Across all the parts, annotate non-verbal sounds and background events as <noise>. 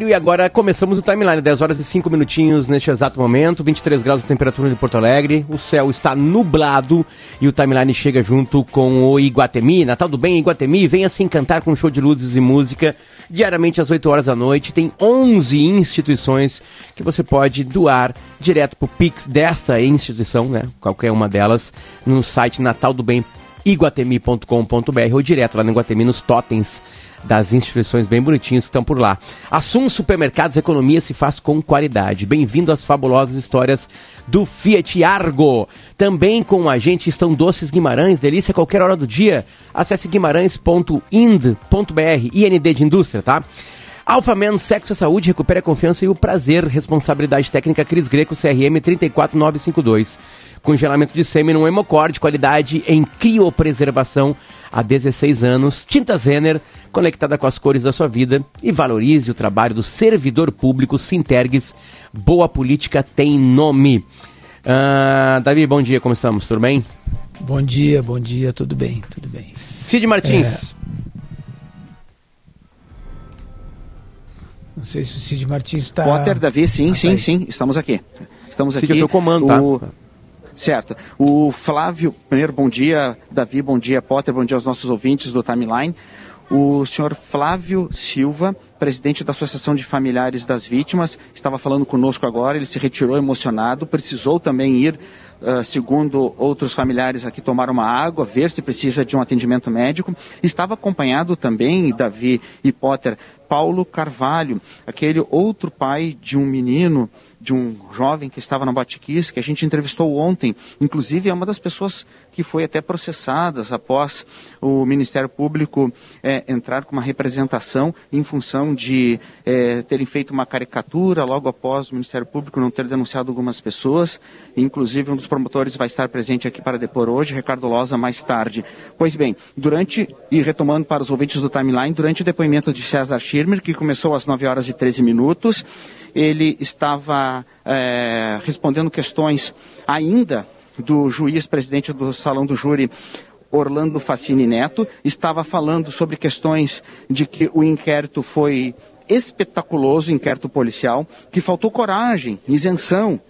E agora começamos o timeline, 10 horas e 5 minutinhos neste exato momento, 23 graus de temperatura em Porto Alegre, o céu está nublado e o timeline chega junto com o Iguatemi. Natal do Bem Iguatemi, venha se encantar com um show de luzes e música diariamente às 8 horas da noite. Tem 11 instituições que você pode doar direto para o Pix desta instituição, né? Qualquer uma delas, no site nataldobem.iguatemi.com.br ou direto lá no Iguatemi nos totens das instituições bem bonitinhas que estão por lá. Assum Supermercados Economia se faz com qualidade. Bem-vindo às fabulosas histórias do Fiat Argo. Também com a gente estão Doces Guimarães, delícia a qualquer hora do dia. Acesse guimarães.ind.br, IND de indústria, tá? Alfa Men, Sexo e Saúde, recupere a confiança e o prazer. Responsabilidade técnica Cris Greco, CRM 34952. Congelamento de sêmen no hemocorde, qualidade em criopreservação há 16 anos. Tintas Renner, conectada com as cores da sua vida. E valorize o trabalho do servidor público Sintergues. Boa política tem nome. Ah, Davi, bom dia, como estamos? Tudo bem? Bom dia, bom dia, tudo bem, tudo bem. Cid Martins. É... Não sei se o Cid Martins está. Potter, Davi, sim, ah, sim, tá sim, estamos aqui. Estamos Cid, aqui. Cid, eu comando, tá? Certo. O Flávio, primeiro, bom dia, Davi, bom dia, Potter, bom dia aos nossos ouvintes do Timeline. O senhor Flávio Silva, presidente da Associação de Familiares das Vítimas, estava falando conosco agora, ele se retirou emocionado, precisou também ir, uh, segundo outros familiares aqui, tomar uma água, ver se precisa de um atendimento médico. Estava acompanhado também, Davi e Potter, Paulo Carvalho, aquele outro pai de um menino de um jovem que estava na Batiquis, que a gente entrevistou ontem. Inclusive, é uma das pessoas que foi até processadas após o Ministério Público é, entrar com uma representação em função de é, terem feito uma caricatura logo após o Ministério Público não ter denunciado algumas pessoas. Inclusive, um dos promotores vai estar presente aqui para depor hoje, Ricardo Loza, mais tarde. Pois bem, durante, e retomando para os ouvintes do timeline, durante o depoimento de César Schirmer, que começou às 9 horas e 13 minutos, ele estava é, respondendo questões ainda do juiz presidente do Salão do Júri, Orlando Facini Neto, estava falando sobre questões de que o inquérito foi espetaculoso, inquérito policial, que faltou coragem, isenção,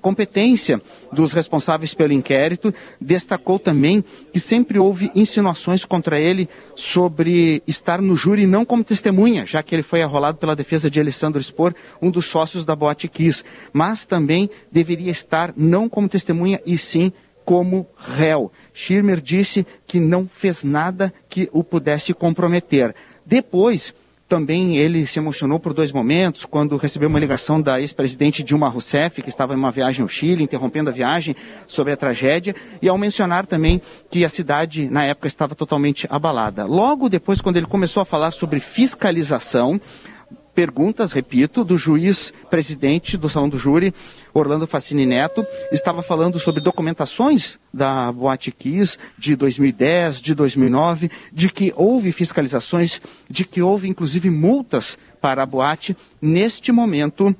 competência dos responsáveis pelo inquérito, destacou também que sempre houve insinuações contra ele sobre estar no júri não como testemunha, já que ele foi arrolado pela defesa de Alessandro Spor, um dos sócios da Boate Kiss, mas também deveria estar não como testemunha e sim como réu. Schirmer disse que não fez nada que o pudesse comprometer. Depois, também ele se emocionou por dois momentos, quando recebeu uma ligação da ex-presidente Dilma Rousseff, que estava em uma viagem ao Chile, interrompendo a viagem, sobre a tragédia, e ao mencionar também que a cidade, na época, estava totalmente abalada. Logo depois, quando ele começou a falar sobre fiscalização, perguntas, repito, do juiz presidente do Salão do Júri, Orlando Facini Neto, estava falando sobre documentações da Boate Kiss de 2010, de 2009, de que houve fiscalizações, de que houve inclusive multas para a boate neste momento.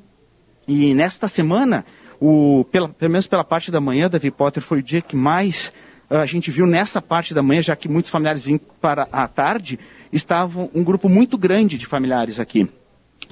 E nesta semana, o, pela, pelo menos pela parte da manhã, Davi Potter, foi o dia que mais ah, a gente viu nessa parte da manhã, já que muitos familiares vinham para a tarde, estavam um grupo muito grande de familiares aqui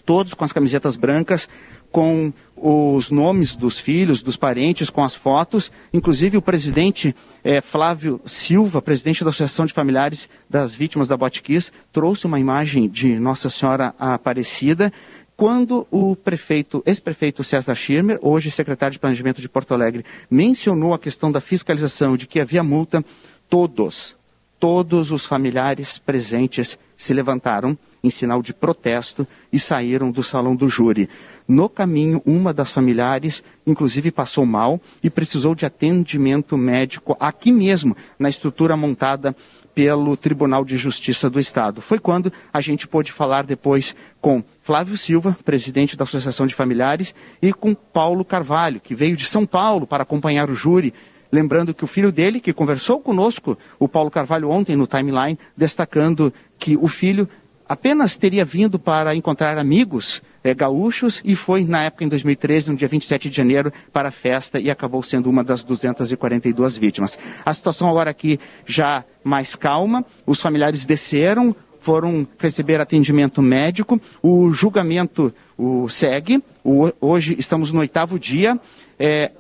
todos com as camisetas brancas, com os nomes dos filhos, dos parentes, com as fotos. Inclusive o presidente é, Flávio Silva, presidente da Associação de Familiares das Vítimas da Botkiss, trouxe uma imagem de Nossa Senhora Aparecida. Quando o prefeito, ex-prefeito César Schirmer, hoje secretário de Planejamento de Porto Alegre, mencionou a questão da fiscalização, de que havia multa, todos, todos os familiares presentes se levantaram em sinal de protesto e saíram do salão do júri. No caminho, uma das familiares, inclusive, passou mal e precisou de atendimento médico aqui mesmo, na estrutura montada pelo Tribunal de Justiça do Estado. Foi quando a gente pôde falar depois com Flávio Silva, presidente da Associação de Familiares, e com Paulo Carvalho, que veio de São Paulo para acompanhar o júri. Lembrando que o filho dele, que conversou conosco, o Paulo Carvalho, ontem no timeline, destacando que o filho apenas teria vindo para encontrar amigos é, gaúchos e foi, na época, em 2013, no dia 27 de janeiro, para a festa e acabou sendo uma das 242 vítimas. A situação agora aqui já mais calma, os familiares desceram, foram receber atendimento médico. O julgamento o, segue. O, hoje estamos no oitavo dia. É,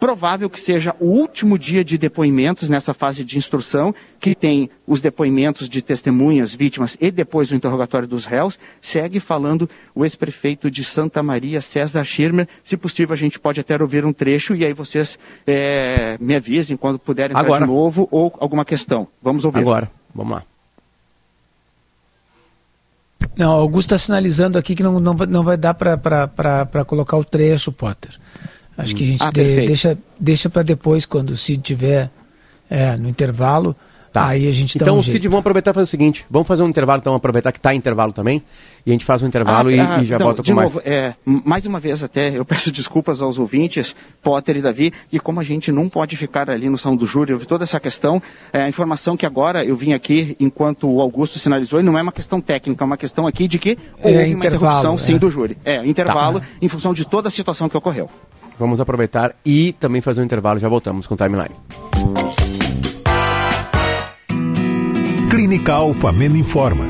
provável que seja o último dia de depoimentos nessa fase de instrução, que tem os depoimentos de testemunhas, vítimas e depois o interrogatório dos réus. Segue falando o ex-prefeito de Santa Maria, César Schirmer. Se possível, a gente pode até ouvir um trecho e aí vocês é, me avisem quando puderem entrar Agora. de novo ou alguma questão. Vamos ouvir. Agora, vamos lá. Não, Augusto está sinalizando aqui que não, não, não vai dar para colocar o trecho, Potter. Acho que a gente ah, de, deixa, deixa para depois, quando o Cid tiver é, no intervalo. Tá. Aí a gente Então, um Cid, vamos aproveitar e fazer o seguinte: vamos fazer um intervalo, então, aproveitar que está em intervalo também, e a gente faz um intervalo ah, e, ah, e, já volta com novo, mais. É, mais uma vez, até eu <laughs> peço desculpas aos ouvintes, Potter e Davi, e como a gente não pode ficar ali no São do Júri, houve toda essa questão, é, a informação que agora eu vim aqui, enquanto o Augusto sinalizou, e não é uma questão técnica, é uma questão aqui de que houve é, uma interrupção, sim, é. do júri. É, intervalo, tá. em função de toda a situação que ocorreu. Vamos aproveitar e também fazer um intervalo. Já voltamos com o timeline. Clínica Alfamen informa.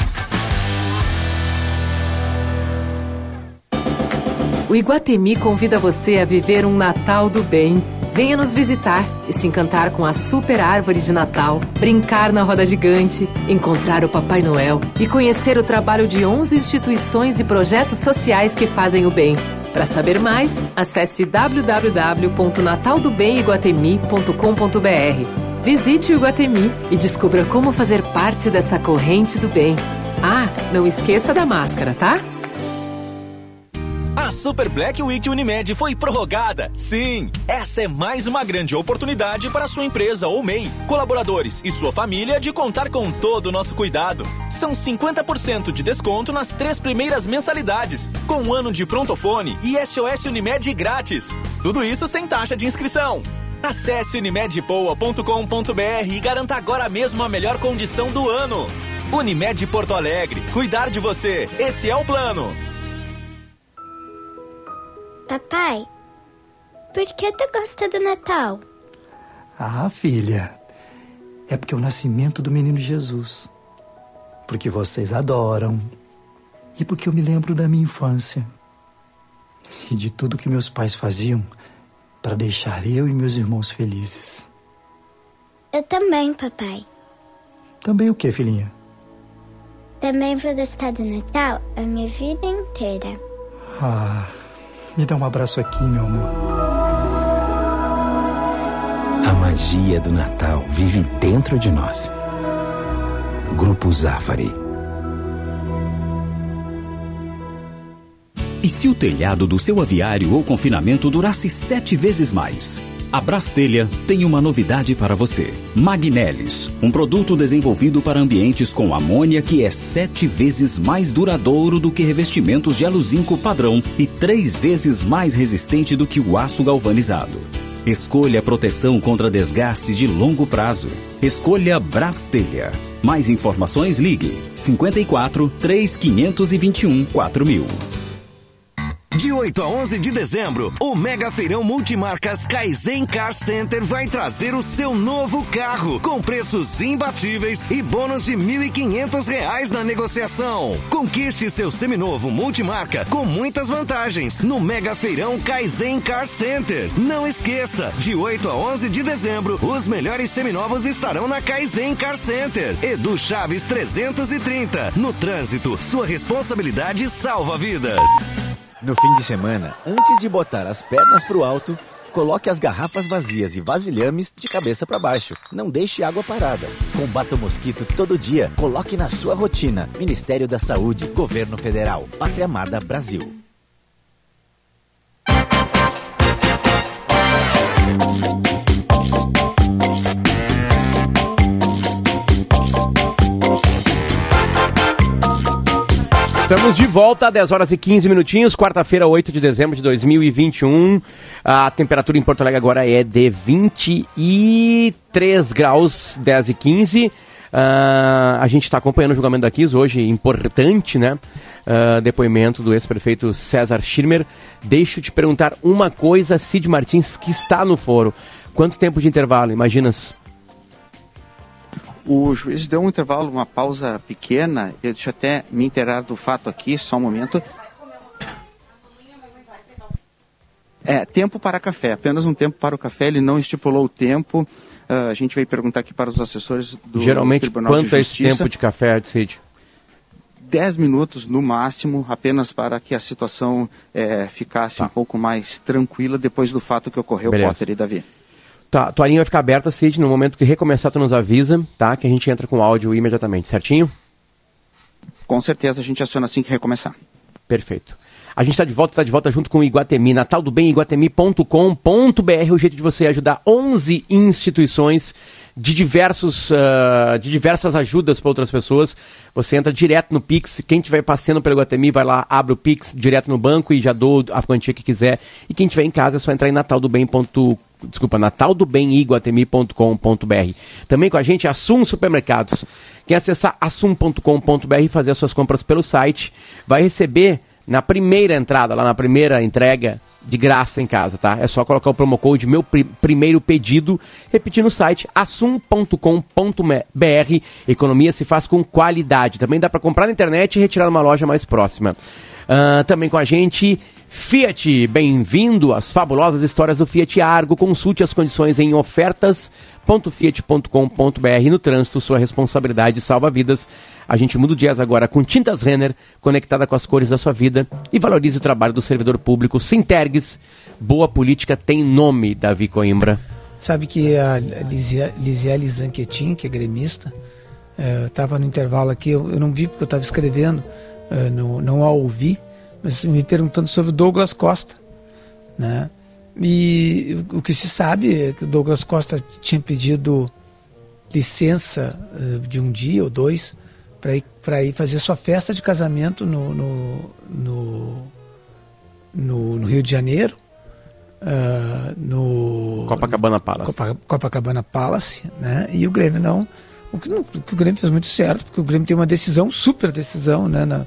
O Iguatemi convida você a viver um Natal do bem. Venha nos visitar e se encantar com a super árvore de Natal, brincar na roda gigante, encontrar o Papai Noel e conhecer o trabalho de 11 instituições e projetos sociais que fazem o bem. Para saber mais, acesse www.nataldobemiguatemi.com.br. Visite o Iguatemi e descubra como fazer parte dessa corrente do bem. Ah, não esqueça da máscara, tá? Super Black Week Unimed foi prorrogada. Sim, essa é mais uma grande oportunidade para sua empresa ou MEI, colaboradores e sua família de contar com todo o nosso cuidado. São 50% de desconto nas três primeiras mensalidades, com um ano de prontofone e SOS Unimed grátis. Tudo isso sem taxa de inscrição. Acesse unimedpoa.com.br e garanta agora mesmo a melhor condição do ano. Unimed Porto Alegre. Cuidar de você. Esse é o plano. Papai, por que tu gosta do Natal? Ah, filha, é porque é o nascimento do menino Jesus. Porque vocês adoram. E porque eu me lembro da minha infância. E de tudo que meus pais faziam para deixar eu e meus irmãos felizes. Eu também, papai. Também o que, filhinha? Também vou gostar do Natal a minha vida inteira. Ah. Me dá um abraço aqui, meu amor. A magia do Natal vive dentro de nós. Grupo Zafari. E se o telhado do seu aviário ou confinamento durasse sete vezes mais? A Brastelha tem uma novidade para você. Magnelis, um produto desenvolvido para ambientes com amônia que é sete vezes mais duradouro do que revestimentos de aluzinco padrão e três vezes mais resistente do que o aço galvanizado. Escolha proteção contra desgastes de longo prazo. Escolha Brastelha. Mais informações ligue 54 3521 4000. De 8 a 11 de dezembro, o Mega Feirão Multimarcas Kaizen Car Center vai trazer o seu novo carro com preços imbatíveis e bônus de R$ 1.500 na negociação. Conquiste seu seminovo multimarca com muitas vantagens no Mega Feirão Kaizen Car Center. Não esqueça, de 8 a 11 de dezembro, os melhores seminovos estarão na Kaizen Car Center. Edu Chaves 330. No trânsito, sua responsabilidade salva vidas. No fim de semana, antes de botar as pernas pro alto, coloque as garrafas vazias e vasilhames de cabeça para baixo. Não deixe água parada. Combata o mosquito todo dia. Coloque na sua rotina. Ministério da Saúde, Governo Federal, Pátria Amada Brasil. Estamos de volta, 10 horas e 15 minutinhos, quarta-feira, 8 de dezembro de 2021. A temperatura em Porto Alegre agora é de 23 graus, 10 e 15. Uh, a gente está acompanhando o julgamento da Kiss hoje, importante, né? Uh, depoimento do ex-prefeito César Schirmer. Deixa eu te perguntar uma coisa, Cid Martins, que está no foro. Quanto tempo de intervalo, imaginas? O juiz deu um intervalo, uma pausa pequena. Eu deixa até me inteirar do fato aqui, só um momento. É, tempo para café, apenas um tempo para o café, ele não estipulou o tempo. Uh, a gente vai perguntar aqui para os assessores do Geralmente, Tribunal quanto é esse tempo de café, Cid? 10 minutos no máximo, apenas para que a situação é, ficasse tá. um pouco mais tranquila depois do fato que ocorreu, Beleza. Potter e Davi. Tá, tua linha vai ficar aberta, Cid, no momento que recomeçar tu nos avisa, tá? Que a gente entra com o áudio imediatamente, certinho? Com certeza, a gente aciona assim que recomeçar. Perfeito. A gente está de volta, está de volta junto com o Iguatemi, Natal do Bem, iguatemi.com.br, o jeito de você ajudar 11 instituições de, diversos, uh, de diversas ajudas para outras pessoas. Você entra direto no Pix, quem estiver passeando pelo Iguatemi vai lá, abre o Pix direto no banco e já dou a quantia que quiser. E quem estiver em casa é só entrar em nataldobem.com desculpa, nataldobemiguatemi.com.br. Também com a gente Assum Supermercados. Quem acessar assum.com.br e fazer as suas compras pelo site vai receber na primeira entrada, lá na primeira entrega, de graça em casa, tá? É só colocar o promo code meu pri primeiro pedido, repetindo o site assum.com.br. Economia se faz com qualidade. Também dá para comprar na internet e retirar numa loja mais próxima. Uh, também com a gente Fiat, bem-vindo às fabulosas histórias do Fiat Argo. Consulte as condições em ofertas.fiat.com.br. No trânsito, sua responsabilidade salva vidas. A gente muda o dias agora com Tintas Renner, conectada com as cores da sua vida e valorize o trabalho do servidor público. Sintergues, boa política tem nome, Davi Coimbra. Sabe que a Lisiele Zanquetin, que é gremista, estava é, no intervalo aqui, eu, eu, não vi porque eu estava escrevendo, é, não, não a ouvi, mas me perguntando sobre o Douglas Costa, né? E o que se sabe é que o Douglas Costa tinha pedido licença uh, de um dia ou dois para ir, ir fazer sua festa de casamento no, no, no, no, no Rio de Janeiro, uh, no Copacabana Palace. Copa, Copacabana Palace, né? E o Grêmio não o que, o que, o Grêmio fez muito certo, porque o Grêmio tem uma decisão, super decisão, né? Na,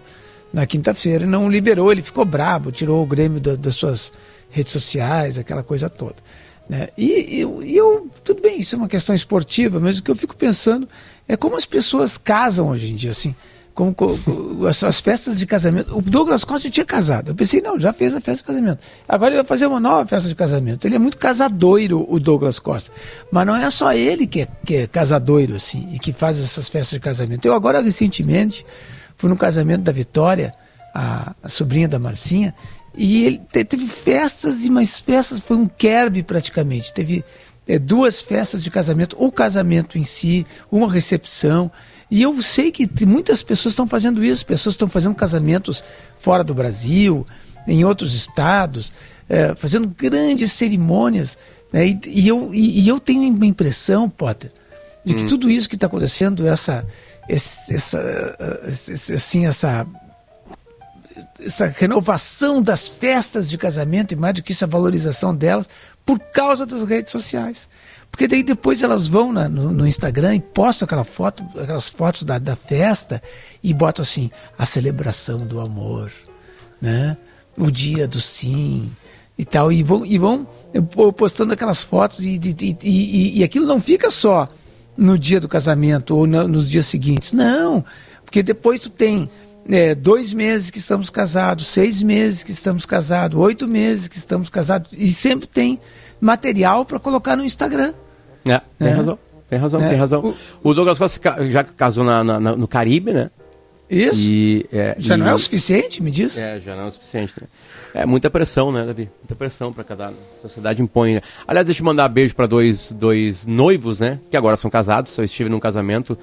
na quinta-feira e não liberou, ele ficou brabo, tirou o Grêmio da, das suas redes sociais, aquela coisa toda. Né? E, e eu, tudo bem, isso é uma questão esportiva, mas o que eu fico pensando é como as pessoas casam hoje em dia, assim, como, como as, as, festas de casamento. O Douglas Costa tinha casado. Eu pensei, não, já fez a festa de casamento. Agora ele vai fazer uma nova festa de casamento. Ele é muito casadoiro, o Douglas Costa. Mas não é só ele que é, que é casadoiro, assim, e que faz essas festas de casamento. Eu agora, recentemente, Fui no casamento da Vitória, a, a sobrinha da Marcinha, e ele teve festas e mais festas, foi um kerb praticamente. Teve é, duas festas de casamento, o casamento em si, uma recepção. E eu sei que muitas pessoas estão fazendo isso, pessoas estão fazendo casamentos fora do Brasil, em outros estados, é, fazendo grandes cerimônias. Né? E, e, eu, e, e, eu tenho uma impressão, Potter, de que hum. tudo isso que está acontecendo, essa, essa, assim, essa, essa renovação das festas de casamento e mais do que isso, a valorização delas por causa das redes sociais. Porque daí depois elas vão na, no, no, Instagram e postam aquela foto, aquelas fotos da, da festa e botam assim, a celebração do amor, né? o dia do sim e tal. E vão, e vão postando aquelas fotos e, e, e, e aquilo não fica só no dia do casamento ou no, nos dias seguintes. Não, porque depois tu tem é, dois meses que estamos casados, seis meses que estamos casados, oito meses que estamos casados, e sempre tem material para colocar no Instagram. É, tem é. razão. Tem razão, é. tem razão. O, o Douglas Costa já casou na, na, no Caribe, né? Isso. E, é, já e, não é o suficiente, me diz? É, já não é o suficiente. Né? É muita pressão, né, Davi? Muita pressão para cada. A sociedade impõe. Né? Aliás, deixa eu mandar beijo para dois, dois noivos, né? Que agora são casados. Eu estive num casamento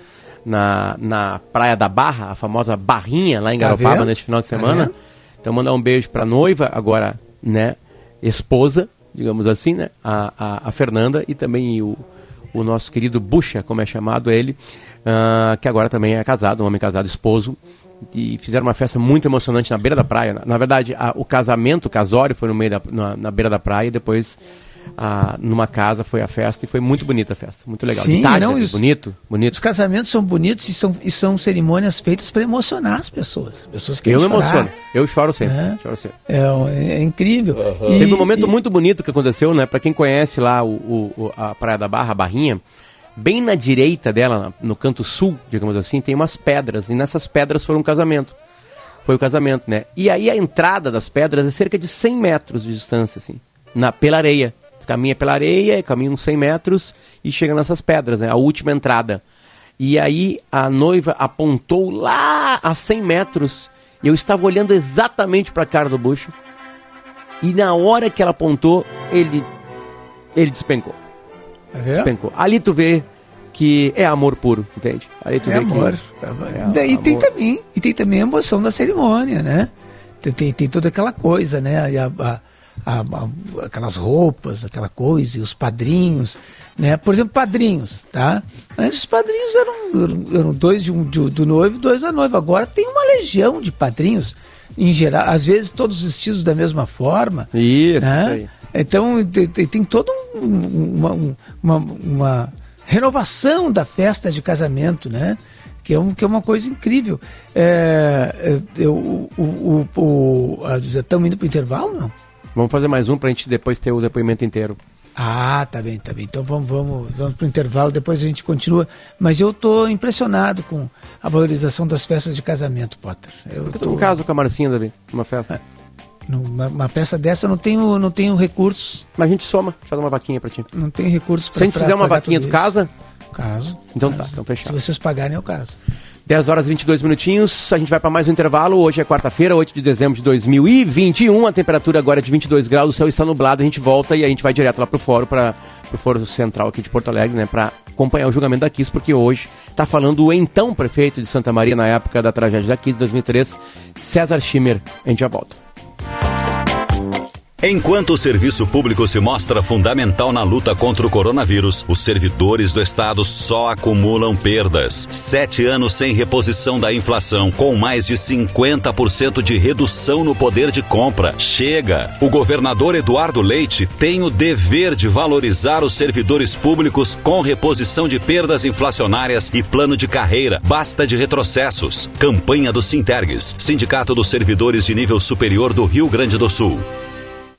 na, na Praia da Barra, a famosa Barrinha, lá em tá Garopaba, vendo? neste final de tá semana. Tá então, mandar um beijo para noiva, agora, né? Esposa, digamos assim, né? A, a, a Fernanda e também o, o nosso querido Bucha, como é chamado ele, uh, que agora também é casado, um homem casado, esposo e fizeram uma festa muito emocionante na beira da praia. Na, na verdade, a, o casamento, o casório foi no meio da, na, na beira da praia e depois a, numa casa foi a festa e foi muito bonita a festa, muito legal. Sim, tarde, não, os, bonito, bonito. Os casamentos são bonitos e são, e são cerimônias feitas para emocionar as pessoas. pessoas que eu me emociono, eu choro sempre. É, choro sempre. É, é, é incrível. Uhum. E, Teve um momento e... muito bonito que aconteceu, né? Para quem conhece lá o, o, a Praia da Barra, a Barrinha, Bem na direita dela, no canto sul, digamos assim, tem umas pedras. E nessas pedras foi um casamento. Foi o casamento, né? E aí a entrada das pedras é cerca de 100 metros de distância, assim. Na, pela areia. Caminha pela areia, caminha uns 100 metros e chega nessas pedras, né? A última entrada. E aí a noiva apontou lá a 100 metros. E eu estava olhando exatamente para a cara do bucho. E na hora que ela apontou, ele, ele despencou. É despencou. Ali tu vê que é amor puro, entende? Ali tu é vê amor. Que é, e, amor. tem também, e tem também a emoção da cerimônia, né? Tem, tem, tem toda aquela coisa, né? A, a, a, aquelas roupas, aquela coisa, e os padrinhos, né? Por exemplo, padrinhos, tá? Antes os padrinhos eram, eram, eram dois de um, de, do noivo e dois da noiva. Agora tem uma legião de padrinhos, em geral, às vezes todos vestidos da mesma forma. Isso, né? isso aí. Então tem, tem todo um, uma, uma, uma, renovação da festa de casamento, né? Que é, um, que é uma coisa incrível. É, é eu, o, o, o, já estamos indo para o intervalo, não? Vamos fazer mais um para a gente depois ter o depoimento inteiro. Ah, tá bem, tá bem. Então vamos, vamos, vamos para o intervalo, depois a gente continua. Mas eu estou impressionado com a valorização das festas de casamento, Potter. Eu tô... um caso com a Marcinha, Davi, <laughs> uma festa. Numa uma peça dessa eu não tenho, não tenho recursos. Mas a gente soma, deixa eu fazer uma vaquinha pra ti. Não tenho recursos pra Se a gente fizer uma vaquinha, do casa? Caso. Então caso. tá, então fechado. Se vocês pagarem, é o caso. 10 horas e 22 minutinhos, a gente vai para mais um intervalo. Hoje é quarta-feira, 8 de dezembro de 2021. A temperatura agora é de 22 graus, o céu está nublado. A gente volta e a gente vai direto lá pro fórum, para pro fórum central aqui de Porto Alegre, né, para acompanhar o julgamento da Kiss, porque hoje está falando o então prefeito de Santa Maria na época da tragédia da Kiss 2003, César Schimmer. A gente já volta. Enquanto o serviço público se mostra fundamental na luta contra o coronavírus, os servidores do Estado só acumulam perdas. Sete anos sem reposição da inflação, com mais de 50% de redução no poder de compra. Chega! O governador Eduardo Leite tem o dever de valorizar os servidores públicos com reposição de perdas inflacionárias e plano de carreira. Basta de retrocessos. Campanha do Sintergues, Sindicato dos Servidores de Nível Superior do Rio Grande do Sul.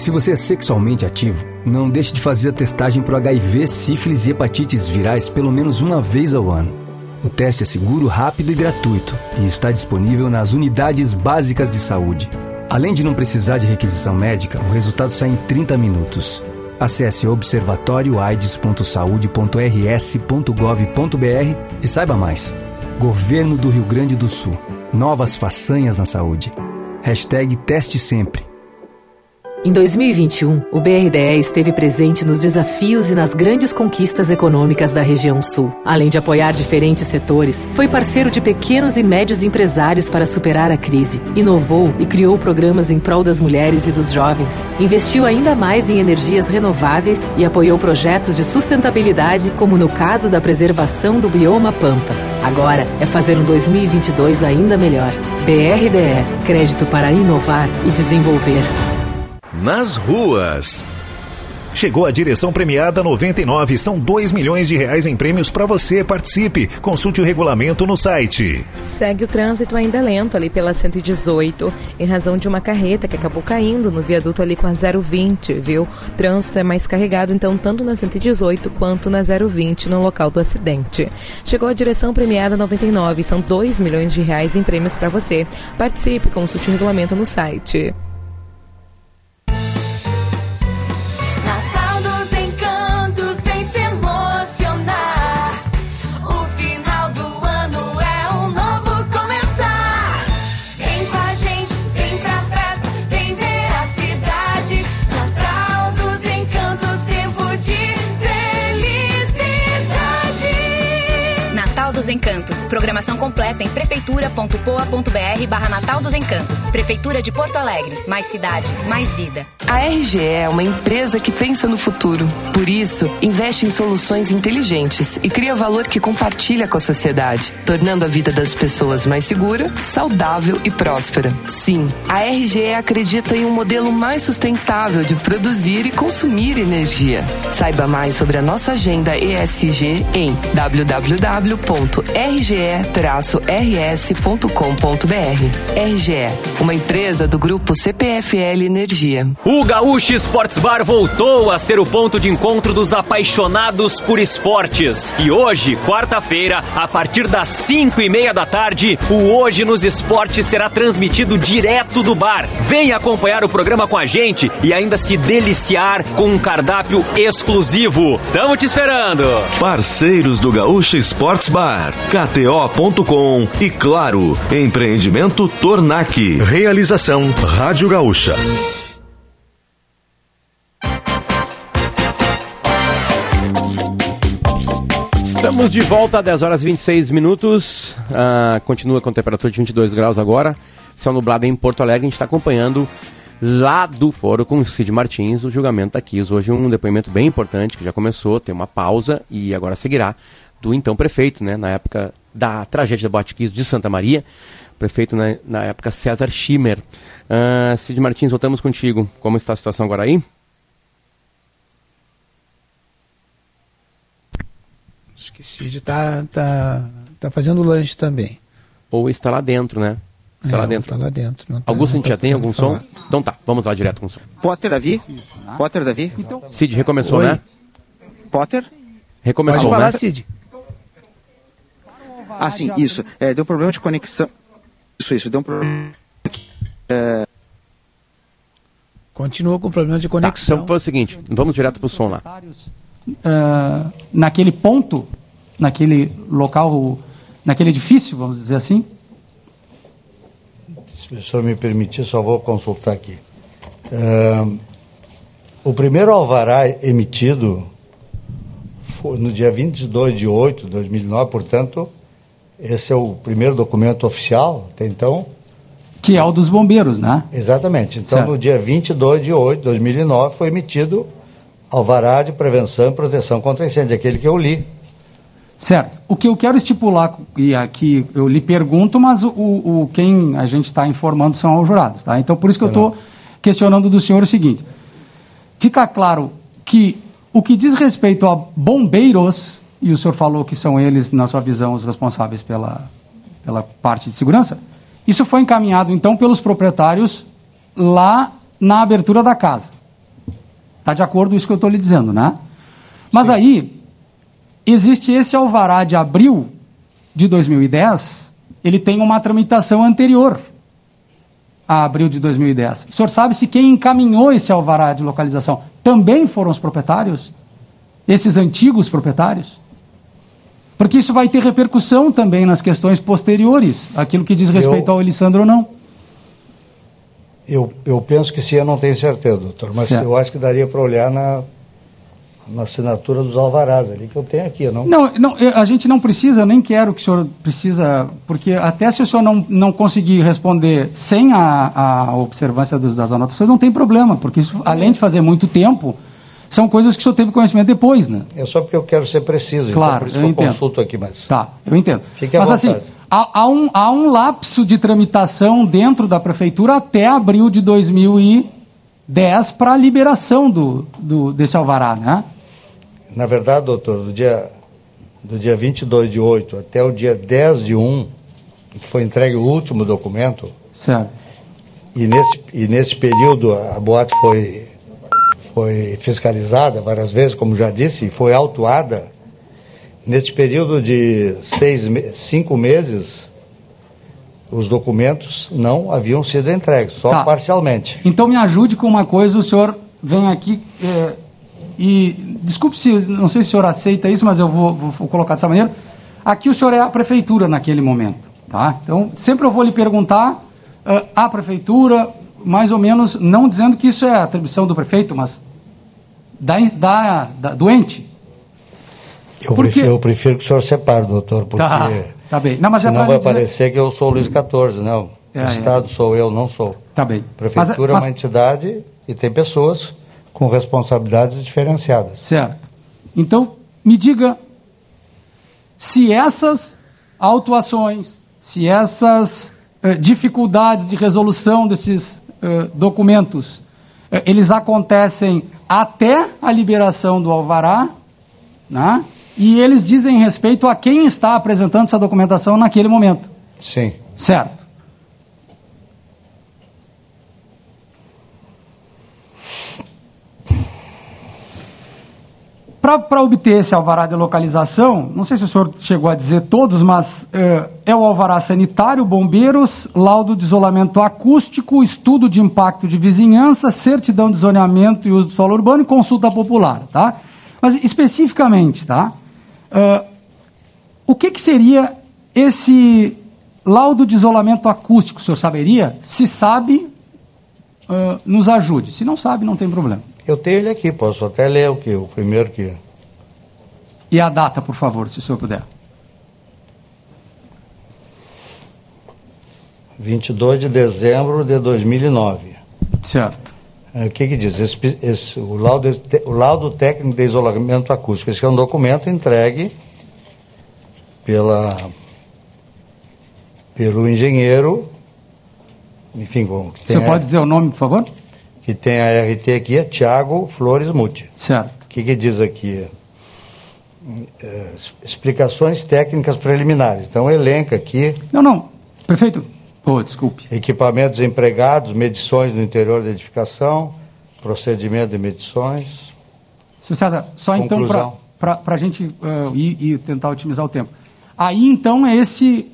Se você é sexualmente ativo, não deixe de fazer a testagem para HIV, sífilis e hepatites virais pelo menos uma vez ao ano. O teste é seguro, rápido e gratuito e está disponível nas unidades básicas de saúde. Além de não precisar de requisição médica, o resultado sai em 30 minutos. Acesse observatórioaides.saude.rs.gov.br e saiba mais. Governo do Rio Grande do Sul. Novas façanhas na saúde. Hashtag Teste Sempre. Em 2021, o BRDE esteve presente nos desafios e nas grandes conquistas econômicas da região sul. Além de apoiar diferentes setores, foi parceiro de pequenos e médios empresários para superar a crise. Inovou e criou programas em prol das mulheres e dos jovens. Investiu ainda mais em energias renováveis e apoiou projetos de sustentabilidade, como no caso da preservação do bioma Pampa. Agora é fazer um 2022 ainda melhor. BRDE Crédito para inovar e desenvolver nas ruas. Chegou a direção premiada 99. São 2 milhões de reais em prêmios para você. Participe. Consulte o regulamento no site. Segue o trânsito ainda lento ali pela 118, em razão de uma carreta que acabou caindo no viaduto ali com a 020, viu? O trânsito é mais carregado, então, tanto na 118 quanto na 020 no local do acidente. Chegou a direção premiada 99. São 2 milhões de reais em prêmios para você. Participe, consulte o regulamento no site. Encantos. Programação completa em prefeitura.poa.br barra Natal dos Encantos. Prefeitura de Porto Alegre. Mais cidade, mais vida. A RGE é uma empresa que pensa no futuro. Por isso, investe em soluções inteligentes e cria valor que compartilha com a sociedade, tornando a vida das pessoas mais segura, saudável e próspera. Sim, a RGE acredita em um modelo mais sustentável de produzir e consumir energia. Saiba mais sobre a nossa agenda ESG em www.rge-rs.com.br. RGE, uma empresa do grupo CPFL Energia. O Gaúcho Sports Bar voltou a ser o ponto de encontro dos apaixonados por esportes. E hoje, quarta-feira, a partir das 5 e meia da tarde, o Hoje nos Esportes será transmitido direto do bar. Venha acompanhar o programa com a gente e ainda se deliciar com um cardápio exclusivo. Tamo te esperando! Parceiros do Gaúcho Sports Bar, KTO.com e claro, empreendimento Tornac. Realização Rádio Gaúcha. Estamos de volta a 10 horas e 26 minutos. Ah, continua com temperatura de 22 graus agora. Céu nublado em Porto Alegre. A gente está acompanhando lá do foro com o Cid Martins o julgamento da Kiss. Hoje um depoimento bem importante que já começou, tem uma pausa e agora seguirá do então prefeito, né, na época da tragédia da Boate Kiss de Santa Maria. Prefeito na, na época César Schimmer. Ah, Cid Martins, voltamos contigo. Como está a situação agora aí? Acho que Cid tá, tá, tá fazendo lanche também. Ou está lá dentro, né? Está É, lá ou dentro. tá lá dentro, não tá- Augusto, a gente já tá tem algum podendo som? falar. Então tá, vamos lá direto com o som. Potter, Davi? Potter, Davi? Cid, recomeçou, Oi. né? Potter? Recomeçou, Pode falar, né? Cid. Ah, sim, isso. É, deu problema de conexão. Isso, isso, deu um problema. É, Continua com problema de conexão. Então foi o seguinte, vamos direto pro som lá. ah, naquele ponto, naquele local, naquele edifício, vamos dizer assim? Se o senhor me permitir, só vou consultar aqui. Ahn, o primeiro alvará emitido foi no dia 22 de 8 de 2009, portanto, esse é o primeiro documento oficial até então. Que é o dos bombeiros, né? Exatamente. Então, Certo. no dia 22 de 8 de 2009, foi emitido alvará de prevenção e proteção contra incêndio, aquele que eu li. Certo. O que eu quero estipular, e aqui eu lhe pergunto, mas o, o- quem a gente está informando são os jurados, tá? Então, por isso que eu estou questionando do senhor o seguinte. Fica claro que o que diz respeito a bombeiros, e o senhor falou que são eles, na sua visão, os responsáveis pela, pela parte de segurança, isso foi encaminhado, então, pelos proprietários lá na abertura da casa. Está de acordo com isso que eu estou lhe dizendo, né? Mas aí, existe esse alvará de abril de 2010, ele tem uma tramitação anterior a abril de 2010. O senhor sabe se quem encaminhou esse alvará de localização também foram os proprietários? Esses antigos proprietários? Porque isso vai ter repercussão também nas questões posteriores, aquilo que diz respeito Eu- ao Elisandro ou não. Eu, eu penso que sim, eu não tenho certeza, doutor, mas Certo. eu acho que daria para olhar na, na assinatura dos alvarás ali, que eu tenho aqui, não? Não, não, a gente não precisa, nem quero que o senhor precisa, porque até se o senhor não, não conseguir responder sem a, a observância dos- das anotações, não tem problema, porque isso, além de fazer muito tempo, são coisas que o senhor teve conhecimento depois, né? É só porque eu quero ser preciso, então Claro, por isso eu que eu entendo. consulto aqui, mas... Tá, eu entendo. Fique à Mas assim, há, há um, há um lapso de tramitação dentro da prefeitura até abril de 2010. 10 para a liberação do, do, desse alvará, né? Na verdade, doutor, do dia, do dia 22 de 8 até o dia 10 de 1, que foi entregue o último documento, Certo. e nesse, e nesse período a boate foi, foi fiscalizada várias vezes, como já disse, e foi autuada. Nesse período de seis, cinco meses, os documentos não haviam sido entregues, só Tá. parcialmente. Então me ajude com uma coisa, o senhor vem aqui é, e desculpe se não sei se o senhor aceita isso, mas eu vou, vou- vou colocar dessa maneira. Aqui o senhor é a prefeitura naquele momento, tá? Então sempre eu vou lhe perguntar a prefeitura, mais ou menos, não dizendo que isso é atribuição do prefeito, mas da, da, da doente. Eu, Por quê? prefiro, eu prefiro que o senhor separe, doutor, porque Tá, tá bem. Não, mas é senão pra vai dizer- parecer que eu sou o Luiz XIV, não. É, o é. Estado sou eu, não sou. Tá bem. Prefeitura Mas- é uma entidade e tem pessoas com responsabilidades diferenciadas. Certo. Então, me diga se essas autuações, se essas eh, dificuldades de resolução desses eh, documentos, eh, eles acontecem até a liberação do alvará, né? e eles dizem respeito a quem está apresentando essa documentação naquele momento. Sim. Certo. Para obter esse alvará de localização, não sei se o senhor chegou a dizer todos, mas eh, é o alvará sanitário, bombeiros, laudo de isolamento acústico, estudo de impacto de vizinhança, certidão de zoneamento e uso do solo urbano e consulta popular, tá? Mas especificamente, tá? Eh, o que, que seria esse laudo de isolamento acústico, o senhor saberia? Se sabe, eh, nos ajude. Se não sabe, não tem problema. Eu tenho ele aqui, posso até ler o que o primeiro que. E a data, por favor, se o senhor puder. 22 de dezembro de 2009. Certo. É, O que, que diz? Esse- esse- o, laudo, o laudo técnico de isolamento acústico. Esse é um documento entregue pela, pelo engenheiro, enfim, tem a- pode dizer o nome, por favor? Que tem a RT aqui, é Tiago Flores Muti. Certo. O que, que diz aqui? É, es- explicações técnicas preliminares. Então, elenca aqui Não, não. Prefeito. Oh, desculpe. equipamentos empregados, medições no interior da edificação, procedimento de medições. Senhor César, só então Conclusão. para a gente eh, ir, ir tentar otimizar o tempo. Aí então esse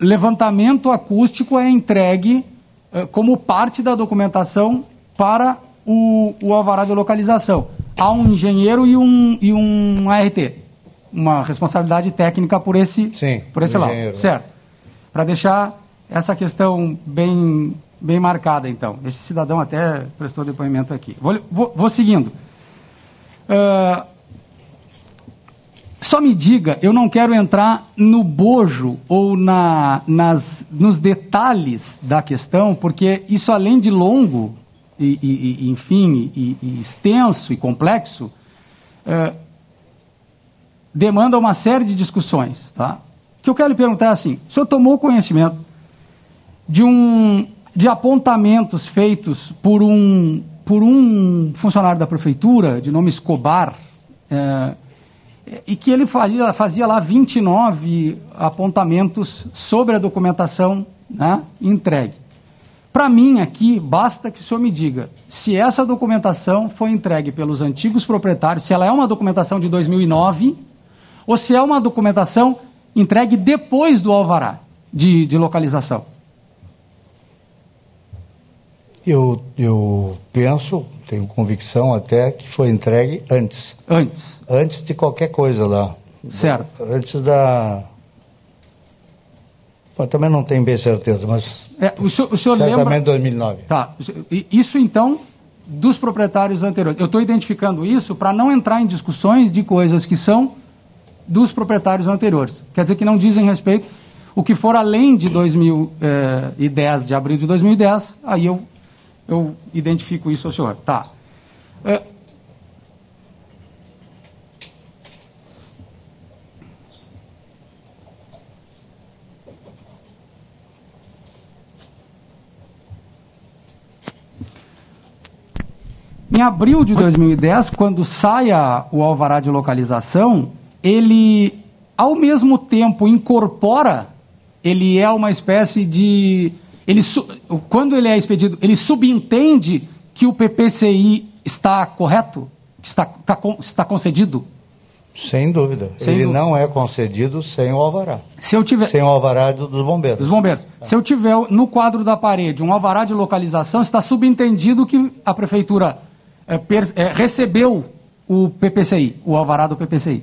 levantamento acústico é entregue eh, como parte da documentação para o, o alvará de localização. Há um engenheiro e um, e um ART. Uma responsabilidade técnica por esse, Sim, por esse do lado. engenheiro. Certo. Para deixar essa questão bem, bem marcada, então. Esse cidadão até prestou depoimento aqui. Vou, vou, vou seguindo. Ah, só me diga, eu não quero entrar no bojo ou na, nas, nos detalhes da questão, porque isso, além de longo, e, e- e, enfim, e, e extenso e complexo, eh, demanda uma série de discussões. Tá? O que eu quero lhe perguntar é assim: o senhor tomou conhecimento de, um, de apontamentos feitos por um, por um funcionário da prefeitura, de nome Escobar, eh, e que ele fazia, fazia lá 29 apontamentos sobre a documentação né, entregue. Para mim, aqui, basta que o senhor me diga se essa documentação foi entregue pelos antigos proprietários, se ela é uma documentação de 2009 ou se é uma documentação entregue depois do alvará de, de localização. Eu, eu penso, tenho convicção até que foi entregue antes. Antes. Antes de qualquer coisa lá. Certo. Antes da. Bom, também não tenho bem certeza, mas. É, o senhor, o senhor certamente lembra... 2009. Tá. Isso, então, dos proprietários anteriores. Eu estou identificando isso para não entrar em discussões de coisas que são dos proprietários anteriores. Quer dizer que não dizem respeito. O que for além de 2010, de abril de 2010, aí eu, eu identifico isso ao senhor. Tá. É, Em abril de 2010, quando saia o alvará de localização, ele, ao mesmo tempo, incorpora, ele é uma espécie de. Ele, quando ele é expedido, ele subentende que o PPCI está correto? Está, está, está concedido? Sem dúvida. Sem Ele dúvida. não é concedido sem o alvará. Se eu tiver... Sem o alvará do- dos bombeiros. Dos bombeiros. Se eu tiver no quadro da parede um alvará de localização, está subentendido que a prefeitura eh, per- eh, recebeu o PPCI, o alvará do PPCI.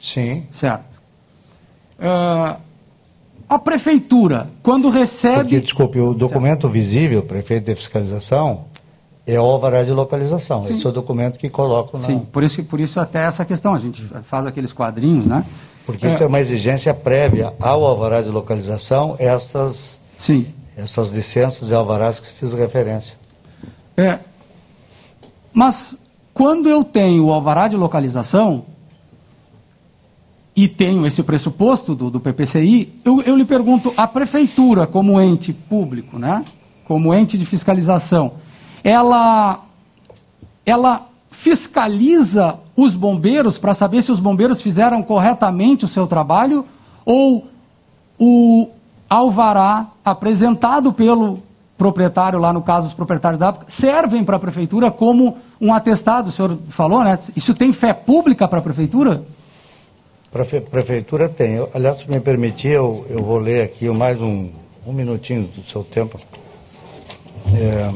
Sim. Certo. Ah, a prefeitura, quando recebe. Porque, desculpe, o documento visível, prefeito de fiscalização, é o alvará de localização. Sim. Esse é o documento que coloca na... Sim, por isso, por isso até essa questão. A gente faz aqueles quadrinhos, né? Porque isso é uma exigência prévia ao alvará de localização, essas, Sim. essas licenças e alvarás que fiz referência. É. Mas quando eu tenho o alvará de localização e tenho esse pressuposto do, do PPCI, eu, eu lhe pergunto, a prefeitura como ente público, né, como ente de fiscalização, ela, ela fiscaliza os bombeiros para saber se os bombeiros fizeram corretamente o seu trabalho ou o alvará apresentado pelo proprietário, lá no caso os proprietários da época, servem para a prefeitura como um atestado, o senhor falou, né? Isso tem fé pública para a prefeitura? Prefe- Prefeitura tem. Eu, aliás, se me permitir, eu, eu vou ler aqui mais um, um minutinho do seu tempo. É,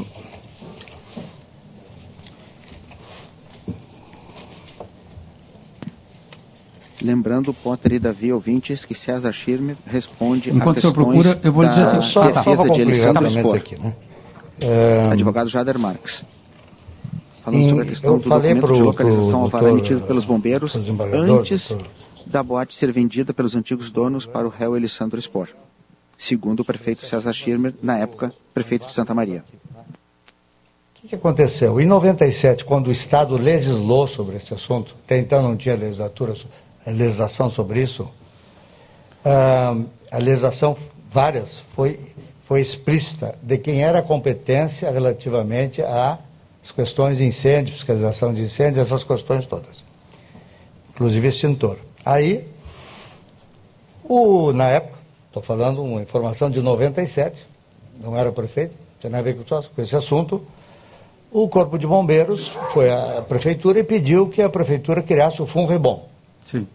Lembrando, Potter e Davi ouvintes, que César Schirmer responde Enquanto a o senhor questões procura, eu vou da dizer assim, só, só defesa para de rapidamente Spor. aqui, né? É, Advogado Jader Marques. Falando Em- sobre a questão eu do documento pro- de localização alvará doutor, emitido pelos bombeiros antes doutor. da boate ser vendida pelos antigos donos para o réu Alessandro Spor. Segundo o prefeito César Schirmer, na época, prefeito de Santa Maria. O que, aconteceu? Em 97, quando o Estado legislou sobre esse assunto, até então não tinha legislatura, legislação sobre isso, a legislação, várias, foi, foi explícita de quem era a competência relativamente às questões de incêndio, fiscalização de incêndio, essas questões todas. Inclusive extintor. Aí, o, na época, estou falando uma informação de 97, não era prefeito, tem nada a ver com esse assunto, o Corpo de Bombeiros foi à prefeitura e pediu que a prefeitura criasse o FUNREBOM. Sim.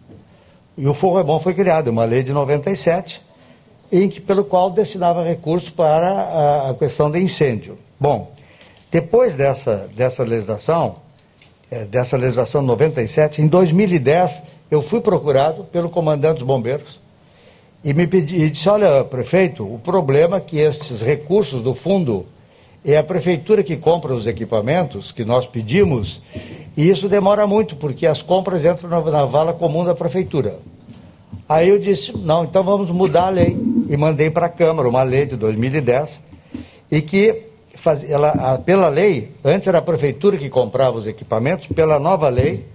E o FUNREBOM foi criado, uma lei de 97, em que, pelo qual destinava recursos para a, a questão de incêndio. Bom, depois dessa, dessa legislação, eh, dessa legislação 97, em 2010, eu fui procurado pelo comandante dos bombeiros e me pedi, e disse, olha, prefeito, o problema é que esses recursos do fundo é a prefeitura que compra os equipamentos que nós pedimos e isso demora muito, porque as compras entram na, na vala comum da prefeitura. Aí eu disse, não, então vamos mudar a lei. E mandei para a Câmara uma lei de 2010 e que, faz, ela, a- pela lei, antes era a prefeitura que comprava os equipamentos, pela nova lei,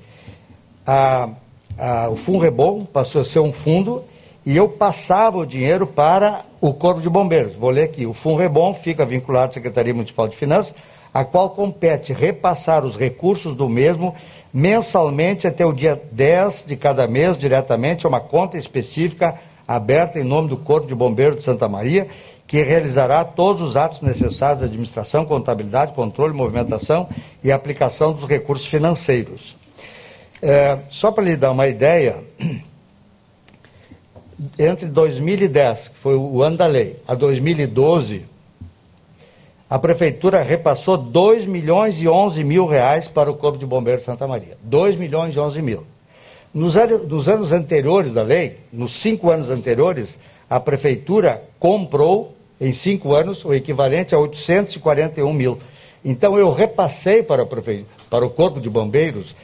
a, a, o Funrebom passou a ser um fundo e eu passava o dinheiro para o Corpo de Bombeiros. Vou ler aqui. O Funrebom fica vinculado à Secretaria Municipal de Finanças, a qual compete repassar os recursos do mesmo mensalmente até o dia 10 de cada mês, diretamente a uma conta específica aberta em nome do Corpo de Bombeiros de Santa Maria, que realizará todos os atos necessários de administração, contabilidade, controle, movimentação e aplicação dos recursos financeiros. É, só para lhe dar uma ideia, <clears throat> entre 2010, que foi o ano da lei, a 2012, a prefeitura repassou 2 milhões e 11 mil reais para o Corpo de Bombeiros de Santa Maria. 2 milhões e 11 mil. Nos, anos- nos anos anteriores da lei, nos cinco anos anteriores, a prefeitura comprou, em cinco anos, o equivalente a 841 mil. Então eu repassei para, a para o Corpo de Bombeiros